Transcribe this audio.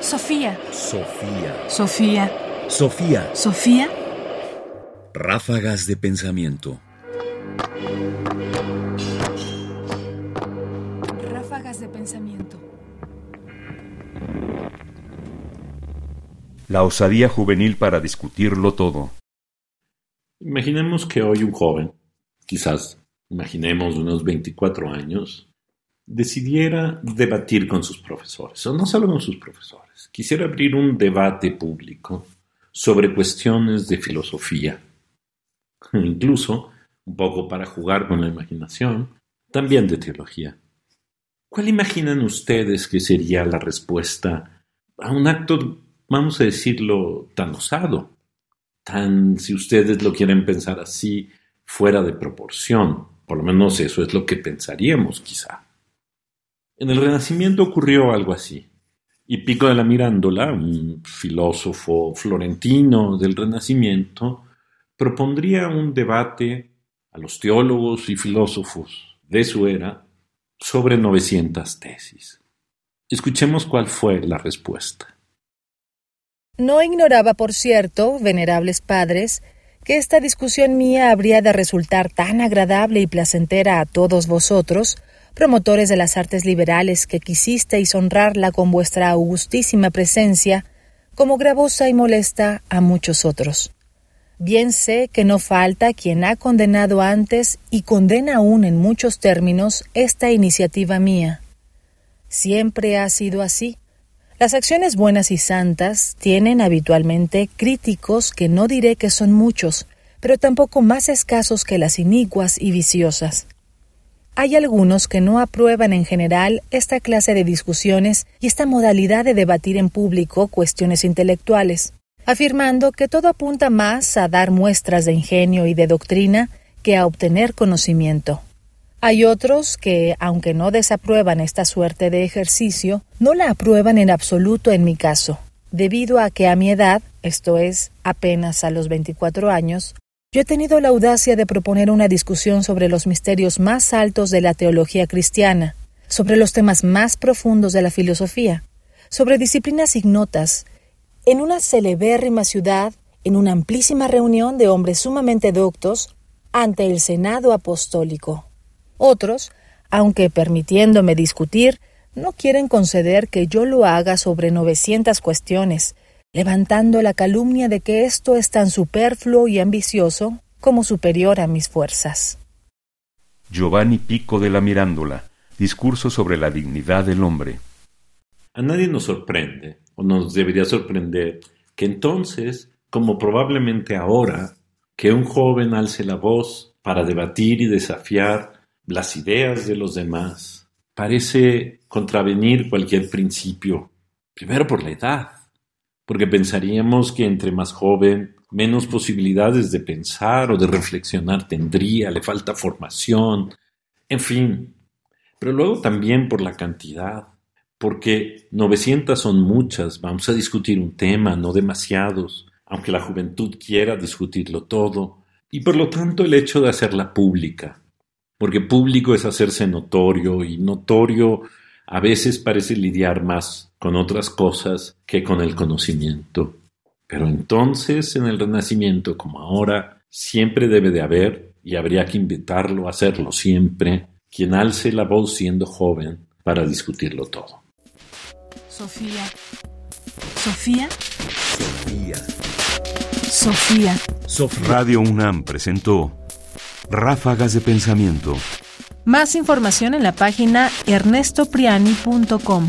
Sofía. Sofía. Sofía. Sofía. Sofía. Ráfagas de pensamiento. Ráfagas de pensamiento. La osadía juvenil para discutirlo todo. Imaginemos que hoy un joven, quizás imaginemos unos 24 años, decidiera debatir con sus profesores, o no solo con sus profesores, quisiera abrir un debate público sobre cuestiones de filosofía, incluso, un poco para jugar con la imaginación, también de teología. ¿Cuál imaginan ustedes que sería la respuesta a un acto, vamos a decirlo, tan osado, tan, si ustedes lo quieren pensar así, fuera de proporción? Por lo menos eso es lo que pensaríamos quizá. En el Renacimiento ocurrió algo así. Y Pico de la Mirándola, un filósofo florentino del Renacimiento, propondría un debate a los teólogos y filósofos de su era sobre 900 tesis. Escuchemos cuál fue la respuesta. No ignoraba, por cierto, venerables padres, que esta discusión mía habría de resultar tan agradable y placentera a todos vosotros, promotores de las artes liberales que quisisteis honrarla con vuestra augustísima presencia, como gravosa y molesta a muchos otros. Bien sé que no falta quien ha condenado antes y condena aún en muchos términos esta iniciativa mía. Siempre ha sido así. Las acciones buenas y santas tienen habitualmente críticos que no diré que son muchos, pero tampoco más escasos que las inicuas y viciosas. Hay algunos que no aprueban en general esta clase de discusiones y esta modalidad de debatir en público cuestiones intelectuales, afirmando que todo apunta más a dar muestras de ingenio y de doctrina que a obtener conocimiento. Hay otros que, aunque no desaprueban esta suerte de ejercicio, no la aprueban en absoluto en mi caso, debido a que a mi edad, esto es, apenas a los 24 años, yo he tenido la audacia de proponer una discusión sobre los misterios más altos de la teología cristiana, sobre los temas más profundos de la filosofía, sobre disciplinas ignotas, en una celebérrima ciudad, en una amplísima reunión de hombres sumamente doctos, ante el Senado apostólico. Otros, aunque permitiéndome discutir, no quieren conceder que yo lo haga sobre novecientas cuestiones, levantando la calumnia de que esto es tan superfluo y ambicioso como superior a mis fuerzas. Giovanni Pico de la Mirándola, discurso sobre la dignidad del hombre. A nadie nos sorprende, o nos debería sorprender, que entonces, como probablemente ahora, que un joven alce la voz para debatir y desafiar las ideas de los demás, parece contravenir cualquier principio, primero por la edad, porque pensaríamos que entre más joven, menos posibilidades de pensar o de reflexionar tendría, le falta formación, en fin. Pero luego también por la cantidad, porque 900 son muchas, vamos a discutir un tema, no demasiados, aunque la juventud quiera discutirlo todo, y por lo tanto el hecho de hacerla pública, porque público es hacerse notorio y notorio a veces parece lidiar más con otras cosas que con el conocimiento. Pero entonces, en el Renacimiento, como ahora, siempre debe de haber, y habría que invitarlo a hacerlo siempre, quien alce la voz siendo joven para discutirlo todo. Sofía. Sofía. Sofía. Sofía. Radio UNAM presentó Ráfagas de Pensamiento. Más información en la página ernestopriani.com.